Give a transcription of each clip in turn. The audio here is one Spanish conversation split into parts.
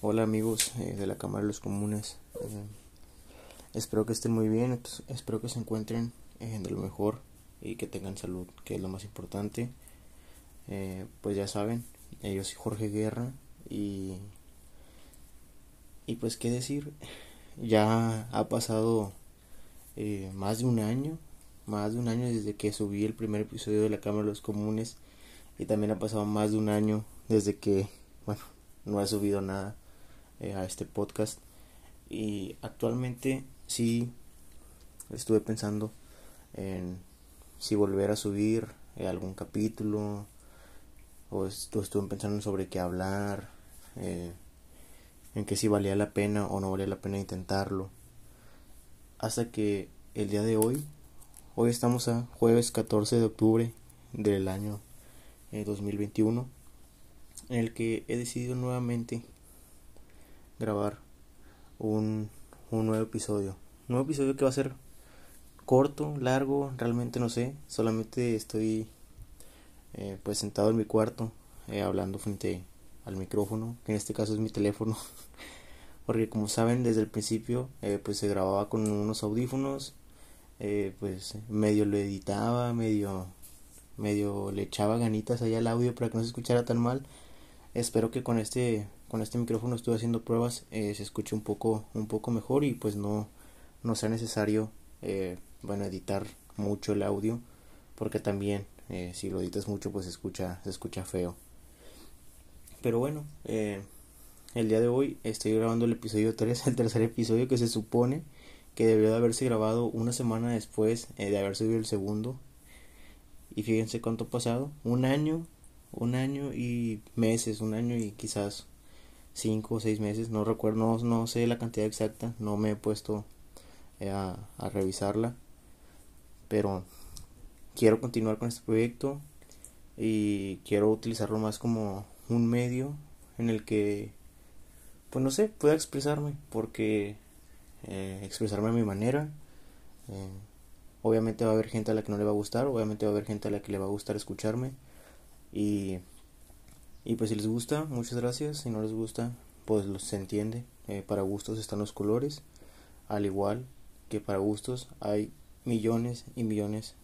Hola amigos eh, de la Cámara de los Comunes. Eh, espero que estén muy bien, espero que se encuentren eh, de lo mejor y que tengan salud, que es lo más importante. pues ya saben, yo soy Jorge Guerra y, y pues qué decir, ya ha pasado más de un año, más de un año desde que subí el primer episodio de la Cámara de los Comunes y también ha pasado más de un año desde que, bueno, no he subido nada eh, a este podcast. Y actualmente sí estuve pensando en si volver a subir eh, algún capítulo o estuve pensando sobre qué hablar, eh, en que si valía la pena o no valía la pena intentarlo. Hasta que el día de hoy, hoy estamos a jueves 14 de octubre del año 2021 en el que he decidido nuevamente grabar un, un nuevo episodio. Un nuevo episodio que va a ser corto, largo, realmente no sé. Solamente estoy eh, pues sentado en mi cuarto eh, hablando frente al micrófono, que en este caso es mi teléfono. Porque como saben desde el principio eh, pues se grababa con unos audífonos, pues medio lo editaba, medio medio le echaba ganitas allá al audio para que no se escuchara tan mal. Espero que con este con este micrófono estoy haciendo pruebas eh, se escuche un poco un poco mejor y pues no no sea necesario eh, bueno editar mucho el audio porque también eh, si lo editas mucho pues se escucha se escucha feo. Pero bueno el día de hoy estoy grabando el episodio 3 el tercer episodio que se supone que debió de haberse grabado una semana después de haber subido el segundo. Y fíjense cuánto ha pasado, un año, un año y meses, un año y quizás cinco o seis meses, no recuerdo, no, sé la cantidad exacta, no me he puesto eh, a, a revisarla, pero quiero continuar con este proyecto y quiero utilizarlo más como un medio en el que pues no sé pueda expresarme porque eh, expresarme a mi manera eh, Obviamente va a haber gente a la que no le va a gustar, obviamente va a haber gente a la que le va a gustar escucharme. Y, y pues si les gusta, muchas gracias. Si no les gusta, pues se entiende. Eh, para gustos están los colores. Al igual que para gustos hay millones y millones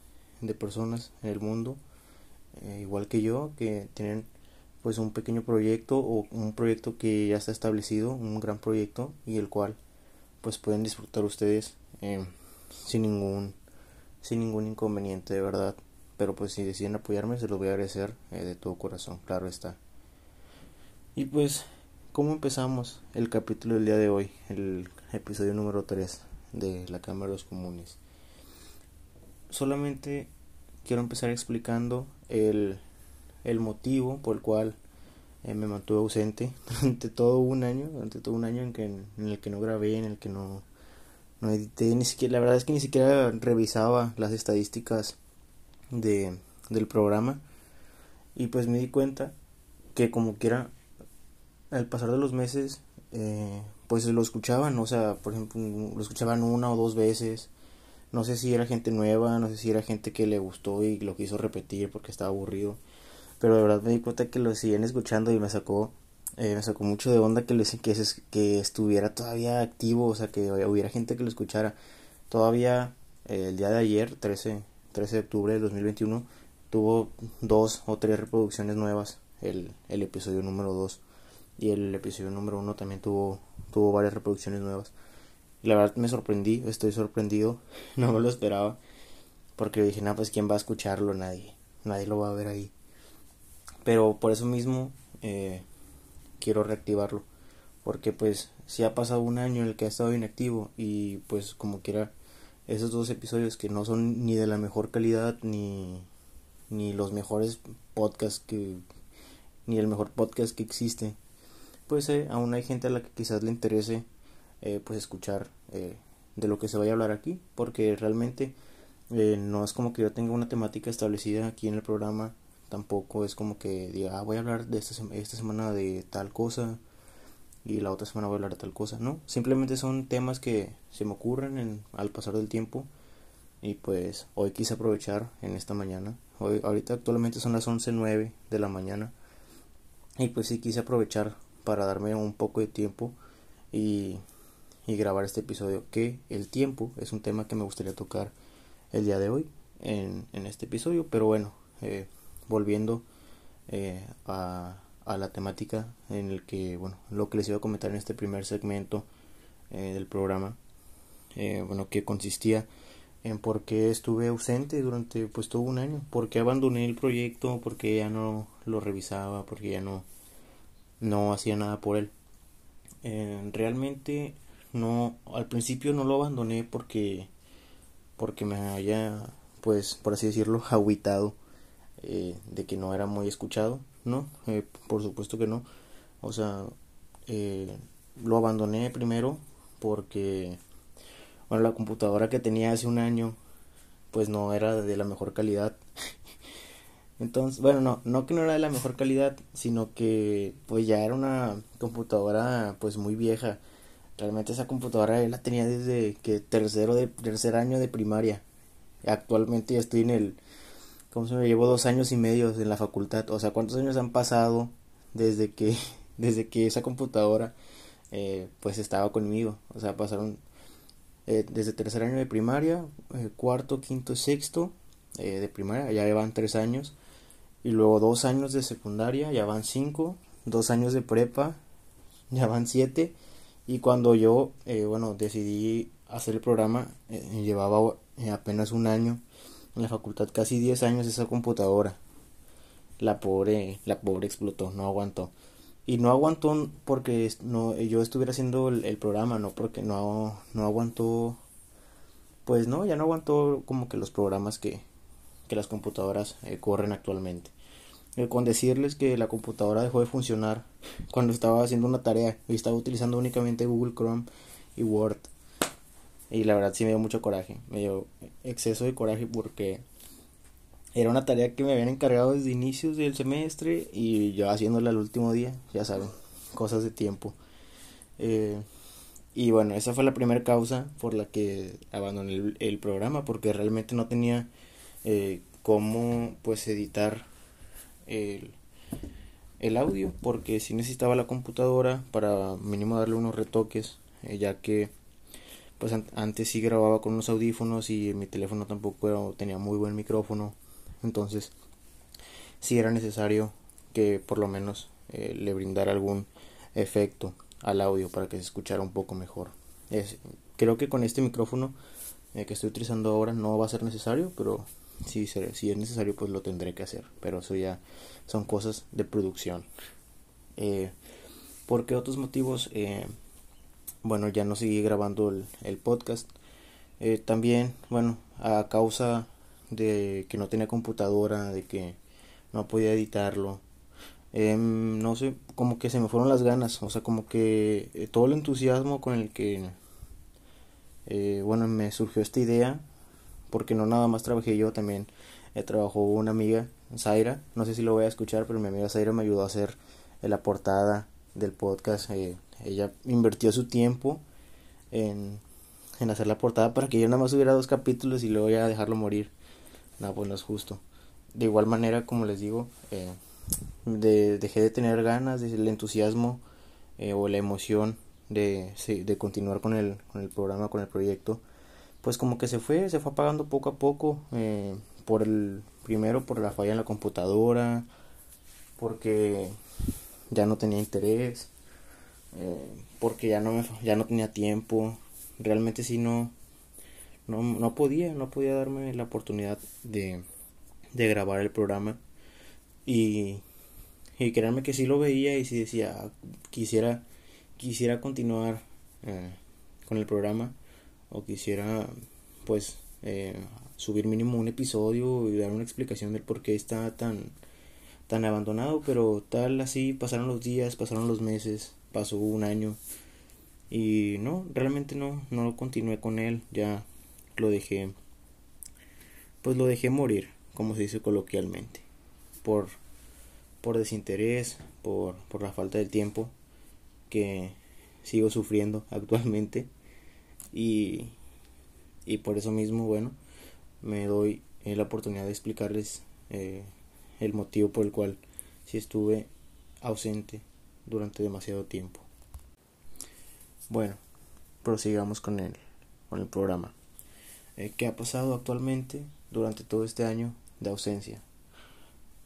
de personas en el mundo. Eh, igual que yo, que tienen pues un pequeño proyecto o un proyecto que ya está establecido, un gran proyecto y el cual pues pueden disfrutar ustedes eh, sin ningún sin ningún inconveniente, de verdad. Pero pues si deciden apoyarme, se los voy a agradecer de todo corazón, claro está. Y pues, ¿cómo empezamos el capítulo del día de hoy? El episodio número 3 de la Cámara de los Comunes. Solamente quiero empezar explicando el, el motivo por el cual eh, me mantuve ausente durante todo un año, durante todo un año en, que, en el que no grabé, en el que no no edité, ni siquiera, la verdad es que ni siquiera revisaba las estadísticas de, del programa y pues me di cuenta que como quiera al pasar de los meses eh, pues lo escuchaban, o sea, por ejemplo, lo escuchaban una o dos veces, no sé si era gente nueva, no sé si era gente que le gustó y lo quiso repetir porque estaba aburrido, pero de verdad me di cuenta que lo siguen escuchando y me sacó eh, me sacó mucho de onda que, que, que estuviera todavía activo, o sea, que hubiera gente que lo escuchara. Todavía eh, el día de ayer, 13, 13 de octubre de 2021, tuvo dos o tres reproducciones nuevas el, el episodio número 2 y el episodio número 1 también tuvo, tuvo varias reproducciones nuevas. La verdad me sorprendí, estoy sorprendido, no me lo esperaba, porque dije, nada, pues quién va a escucharlo, nadie, nadie lo va a ver ahí. Pero por eso mismo, eh, quiero reactivarlo porque pues si ha pasado un año en el que ha estado inactivo y pues como quiera esos dos episodios que no son ni de la mejor calidad ni ni los mejores podcasts que ni el mejor podcast que existe pues eh, aún hay gente a la que quizás le interese eh, pues escuchar eh, de lo que se vaya a hablar aquí porque realmente no es como que yo tenga una temática establecida aquí en el programa tampoco es como que diga, ah, voy a hablar de esta, esta semana de tal cosa y la otra semana voy a hablar de tal cosa, no, simplemente son temas que se me ocurren en, al pasar del tiempo y pues hoy quise aprovechar en esta mañana, hoy ahorita actualmente son las 11.09 de la mañana y pues sí quise aprovechar para darme un poco de tiempo y, y grabar este episodio que el tiempo es un tema que me gustaría tocar el día de hoy en, en este episodio. Pero bueno eh, volviendo eh, a, a, la temática en el que bueno lo que les iba a comentar en este primer segmento eh, del programa bueno que consistía en por qué estuve ausente durante pues todo un año, por qué abandoné el proyecto, por qué ya no lo revisaba, porque ya no, no hacía nada por él. Eh, realmente no, al principio no lo abandoné porque, porque me haya, pues por así decirlo, aguitado eh, de que no era muy escuchado, ¿no? Eh, por supuesto que no. O sea, lo abandoné primero porque bueno, la computadora que tenía hace un año, pues no era de la mejor calidad. Entonces, bueno, no, no que no era de la mejor calidad, sino que pues ya era una computadora pues muy vieja. Realmente esa computadora la tenía desde que tercero de tercer año de primaria. Actualmente ya estoy en el ¿cómo se me llevo dos años y medio en la facultad. O sea, ¿cuántos años han pasado desde que desde que esa computadora eh, pues estaba conmigo? O sea, pasaron eh, desde tercer año de primaria, eh, cuarto, quinto, sexto eh, de primaria, ya van tres años, y luego dos años de secundaria, ya van cinco, dos años de prepa, ya van siete, y cuando yo, bueno, decidí hacer el programa, llevaba apenas un año en la facultad, casi diez años esa computadora. La pobre, la pobre explotó, no aguantó y no aguantó porque no yo estuviera haciendo el, programa no porque no no aguantó pues no ya no aguantó como que los programas que, que las computadoras eh, corren actualmente eh, con decirles que la computadora dejó de funcionar cuando estaba haciendo una tarea y estaba utilizando únicamente Google Chrome y Word y la verdad sí me dio mucho coraje me dio exceso de coraje porque era una tarea que me habían encargado desde inicios del semestre y yo haciéndola el último día, ya saben, cosas de tiempo. Eh, y bueno, esa fue la primera causa por la que abandoné el, programa, porque realmente no tenía eh, cómo pues editar el, el, audio, porque sí necesitaba la computadora para mínimo darle unos retoques, eh, ya que pues antes sí grababa con unos audífonos y mi teléfono tampoco tenía muy buen micrófono entonces, si era necesario que por lo menos eh, le brindara algún efecto al audio para que se escuchara un poco mejor. Es, creo que con este micrófono eh, que estoy utilizando ahora no va a ser necesario, pero si, si es necesario pues lo tendré que hacer. Pero eso ya son cosas de producción. Eh, ¿Por qué otros motivos? Eh, bueno, ya no seguí grabando el, el podcast. también, bueno, a causa de que no tenía computadora, de que no podía editarlo. Em, no sé, como que se me fueron las ganas, o sea, como que eh, todo el entusiasmo con el que, eh, bueno, me surgió esta idea, porque no nada más trabajé yo, también eh, trabajó una amiga, Zaira, no sé si lo voy a escuchar, pero mi amiga Zaira me ayudó a hacer la portada del podcast, ella invirtió su tiempo en, en hacer la portada para que yo nada más hubiera dos capítulos y luego ya dejarlo morir. No, pues no es justo. De igual manera, como les digo, eh, de, dejé de tener ganas, el entusiasmo eh, o la emoción de, de continuar con el, con el programa, con el proyecto, pues como que se fue, se fue apagando poco a poco, eh, por el, primero por la falla en la computadora, porque ya no tenía interés, porque ya no, me, ya no tenía tiempo, realmente si no, no, no podía, no podía darme la oportunidad de, de grabar el programa. Y, y que sí lo veía y sí decía quisiera quisiera continuar eh, con el programa o quisiera pues eh, subir mínimo un episodio y dar una explicación del por qué está tan tan abandonado pero tal así pasaron los días pasaron los meses pasó un año y no realmente no no continué con él ya lo dejé pues lo dejé morir como se dice coloquialmente por por desinterés por por la falta de tiempo que sigo sufriendo actualmente y y por eso mismo bueno me doy eh, la oportunidad de explicarles eh, el motivo por el cual si estuve ausente durante demasiado tiempo. Bueno, prosigamos con el, con el programa. Eh, ¿Qué ha pasado actualmente durante todo este año de ausencia?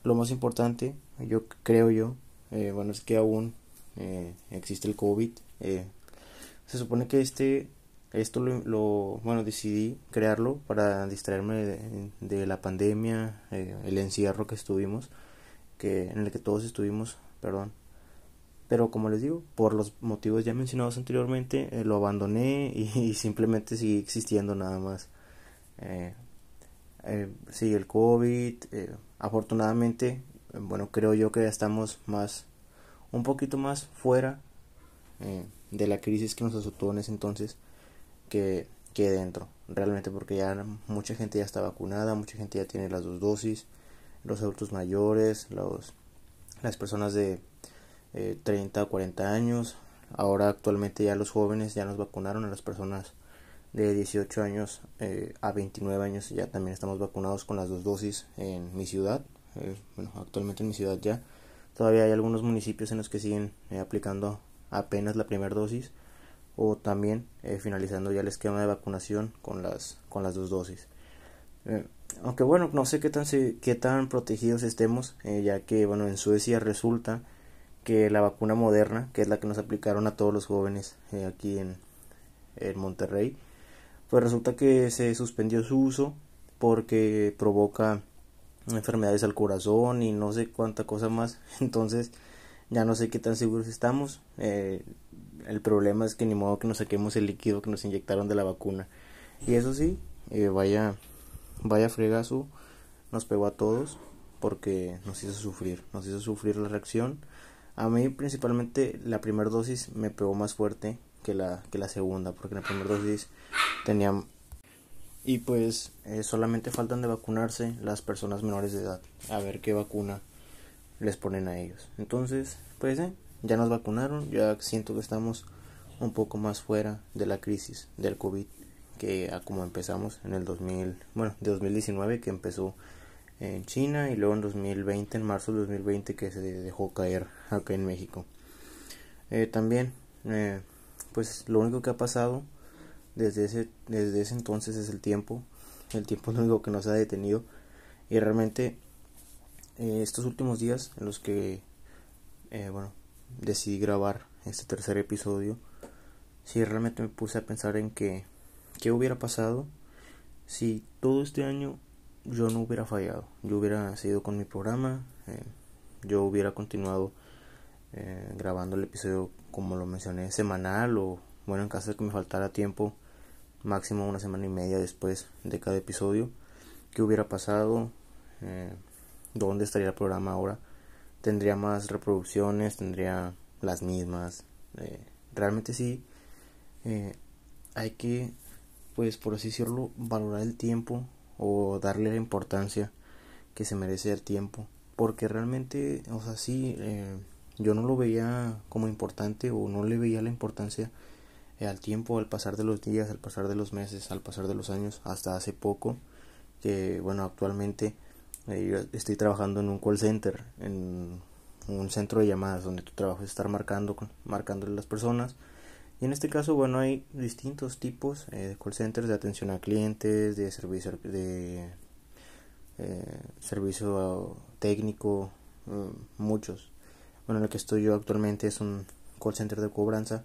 Lo más importante, yo creo yo, eh, bueno, es que aún existe el COVID. se supone que este, esto lo, bueno, decidí crearlo para distraerme de, la pandemia, el encierro que estuvimos, que en el que todos estuvimos, perdón, pero como les digo, por los motivos ya mencionados anteriormente, eh, lo abandoné y, simplemente sigue existiendo nada más. Eh, eh, el COVID. afortunadamente, bueno, creo yo que ya estamos más, un poquito más fuera de la crisis que nos azotó en ese entonces que, que dentro. Realmente porque ya mucha gente ya está vacunada, mucha gente ya tiene las dos dosis, los adultos mayores, los, las personas de 30 o 40 años. Ahora actualmente ya los jóvenes ya nos vacunaron a las personas de 18 años eh, a 29 años ya también estamos vacunados con las dos dosis en mi ciudad. Eh, bueno, actualmente en mi ciudad ya. Todavía hay algunos municipios en los que siguen eh, aplicando apenas la primera dosis o también finalizando ya el esquema de vacunación con las con las dos dosis. aunque bueno, no sé qué tan qué tan protegidos estemos, ya que bueno, en Suecia resulta que la vacuna moderna, que es la que nos aplicaron a todos los jóvenes eh, aquí en, en Monterrey, pues resulta que se suspendió su uso porque provoca enfermedades al corazón y no sé cuánta cosa más. Entonces ya no sé qué tan seguros estamos. Eh, el problema es que ni modo que nos saquemos el líquido que nos inyectaron de la vacuna. Y eso sí, eh, vaya, vaya fregazo, nos pegó a todos porque nos hizo sufrir, nos hizo sufrir la reacción a mí principalmente la primera dosis me pegó más fuerte que la, que la segunda, porque la primera dosis tenía... Y pues eh, solamente faltan de vacunarse las personas menores de edad. A ver qué vacuna les ponen a ellos. Entonces, pues eh, ya nos vacunaron, ya siento que estamos un poco más fuera de la crisis del COVID que a como empezamos en el 2000, bueno, de 2019 que empezó en China y luego en 2020, en marzo de 2020 que se dejó caer acá en México. Eh, también, eh, pues lo único que ha pasado desde ese, desde ese entonces es el tiempo. El tiempo es lo único que nos ha detenido. Y realmente eh, estos últimos días en los que, bueno, decidí grabar este tercer episodio, sí realmente me puse a pensar en que, qué hubiera pasado si todo este año yo no hubiera fallado. Yo hubiera seguido con mi programa. Eh, yo hubiera continuado eh, grabando el episodio como lo mencioné semanal o bueno en caso de que me faltara tiempo máximo una semana y media después de cada episodio qué hubiera pasado eh, dónde estaría el programa ahora tendría más reproducciones tendría las mismas realmente sí hay que pues por así decirlo valorar el tiempo o darle la importancia que se merece el tiempo porque realmente o sea sí eh, yo no lo veía como importante o no le veía la importancia eh, al tiempo al pasar de los días al pasar de los meses al pasar de los años hasta hace poco que bueno actualmente estoy trabajando en un call center en un centro de llamadas donde tu trabajo es estar marcando marcándole a las personas y en este caso, bueno, hay distintos tipos eh, de call centers de atención a clientes, de servicio, de eh, servicio técnico, mm, muchos. Bueno, en el que estoy yo actualmente es un call center de cobranza.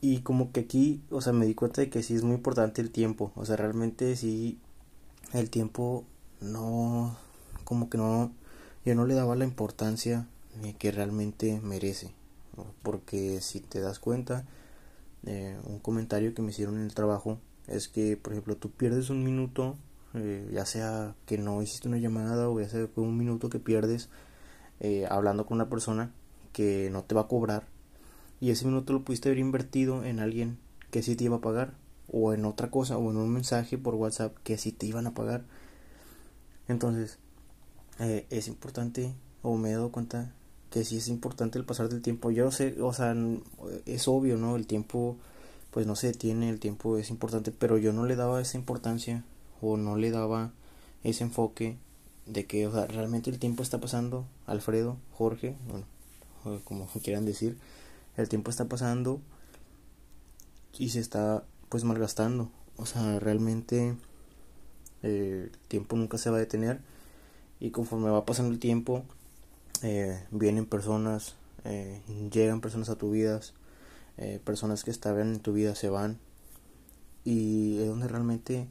Y como que aquí, o sea, me di cuenta de que sí es muy importante el tiempo. O sea, realmente sí, el tiempo no, como que no, yo no le daba la importancia que realmente merece porque si te das cuenta eh, un comentario que me hicieron en el trabajo es que por ejemplo tú pierdes un minuto eh, ya sea que no hiciste una llamada o ya sea fue un minuto que pierdes eh, hablando con una persona que no te va a cobrar y ese minuto lo pudiste haber invertido en alguien que sí te iba a pagar o en otra cosa o en un mensaje por WhatsApp que sí te iban a pagar entonces es importante o me he dado cuenta que sí es importante el pasar del tiempo. Yo sé, o sea, es obvio, ¿no? El tiempo, pues no se detiene, el tiempo es importante, pero yo no le daba esa importancia o no le daba ese enfoque de que, o sea, realmente el tiempo está pasando. Alfredo, Jorge, bueno, como quieran decir, el tiempo está pasando y se está pues malgastando. O sea, realmente eh, el tiempo nunca se va a detener. Y conforme va pasando el tiempo eh, vienen personas, eh, llegan personas a tu vida, personas que estaban en tu vida se van. Y es donde realmente,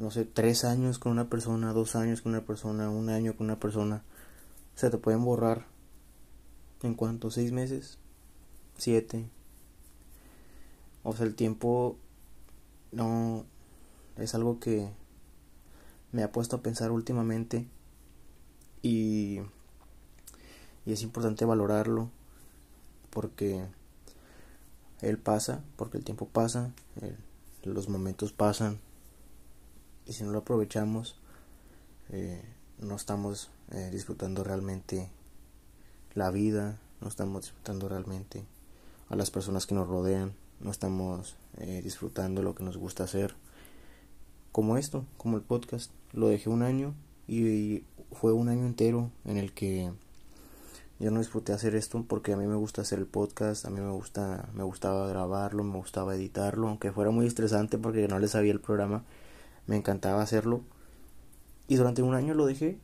no sé, tres años con una persona, dos años con una persona, un año con una persona, se te pueden borrar. En cuanto seis meses, siete. O sea, el tiempo no es algo que me ha puesto a pensar últimamente y, y es importante valorarlo porque él pasa, porque el tiempo pasa, los momentos pasan y si no lo aprovechamos eh, no estamos eh, disfrutando realmente la vida, no estamos disfrutando realmente a las personas que nos rodean, no estamos eh, disfrutando lo que nos gusta hacer. Como esto, como el podcast. Lo dejé un año y fue un año entero en el que yo no disfruté hacer esto porque a mí me gusta hacer el podcast, a mí me gusta me gustaba grabarlo, me gustaba editarlo, aunque fuera muy estresante porque no le sabía el programa, me encantaba hacerlo. Y durante un año lo dejé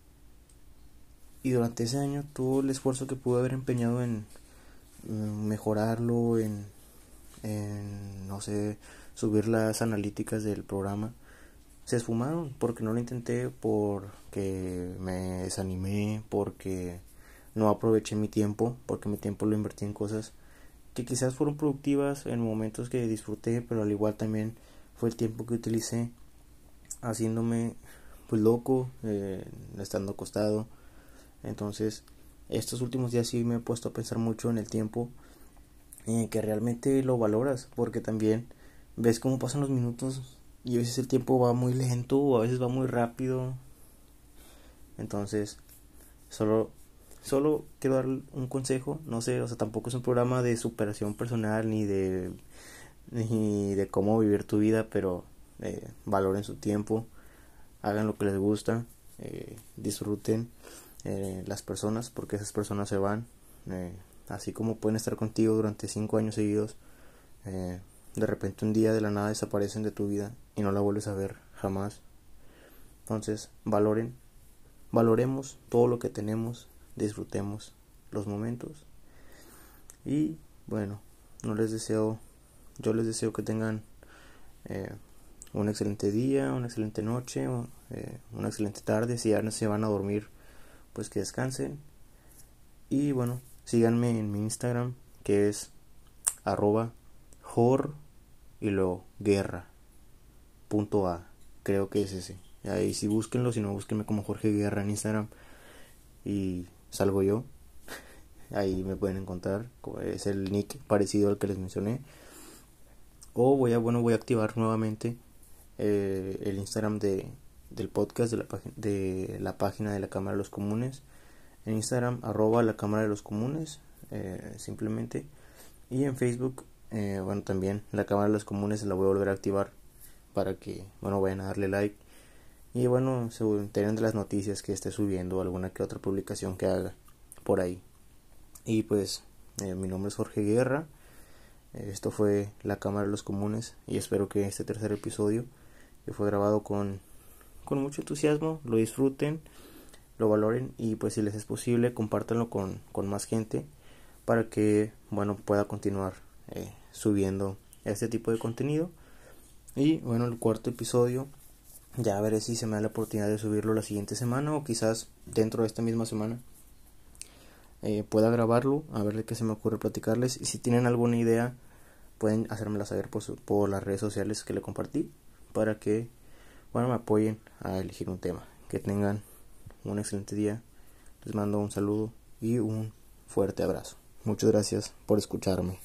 y durante ese año todo el esfuerzo que pude haber empeñado en mejorarlo, en, en, no sé, subir las analíticas del programa, se esfumaron porque no lo intenté, porque me desanimé, porque no aproveché mi tiempo, porque mi tiempo lo invertí en cosas que quizás fueron productivas en momentos que disfruté, pero al igual también fue el tiempo que utilicé haciéndome pues loco, eh, estando acostado, entonces, estos últimos días sí me he puesto a pensar mucho en el tiempo, en que realmente lo valoras, porque también ves cómo pasan los minutos y a veces el tiempo va muy lento o a veces va muy rápido. Entonces, solo solo quiero dar un consejo, no sé, o sea, tampoco es un programa de superación personal ni de ni de cómo vivir tu vida, pero eh, valoren su tiempo, hagan lo que les gusta, eh, disfruten eh, las personas porque esas personas se van eh, así como pueden estar contigo durante cinco años seguidos eh, de repente un día de la nada desaparecen de tu vida y no la vuelves a ver jamás. Entonces valoren valoremos todo lo que tenemos disfrutemos los momentos. Y bueno no les deseo yo les deseo que tengan un excelente día una excelente noche una excelente tarde. Si ya se van a dormir pues que descansen. Y bueno, síganme en mi Instagram que es arroba jor y luego guerra. Punto a. Creo que es ese. Ahí sí búsquenlo si no búsquenme como Jorge Guerra en Instagram. Y salgo yo. Ahí me pueden encontrar. Es el nick parecido al que les mencioné. O voy a bueno voy a activar nuevamente eh, el Instagram de del podcast de la, de la página de la Cámara de los Comunes. En Instagram, arroba la Cámara de los Comunes, eh, simplemente. Y en Facebook, eh, bueno, también la Cámara de los Comunes la voy a volver a activar para que, bueno, vayan a darle like. Y bueno, se enteren de las noticias que esté subiendo, alguna que otra publicación que haga por ahí. Y pues, eh, mi nombre es Jorge Guerra. Esto fue la Cámara de los Comunes y espero que este tercer episodio, que fue grabado con con mucho entusiasmo, lo disfruten, lo valoren y pues si les es posible compártanlo con, con más gente para que bueno pueda continuar eh, subiendo este tipo de contenido y bueno el cuarto episodio ya veré si se me da la oportunidad de subirlo la siguiente semana o quizás dentro de esta misma semana eh, pueda grabarlo a ver de qué se me ocurre platicarles y si tienen alguna idea pueden hacérmela saber por, por las redes sociales que le compartí para que bueno, me apoyen a elegir un tema. Que tengan un excelente día. Les mando un saludo y un fuerte abrazo. Muchas gracias por escucharme.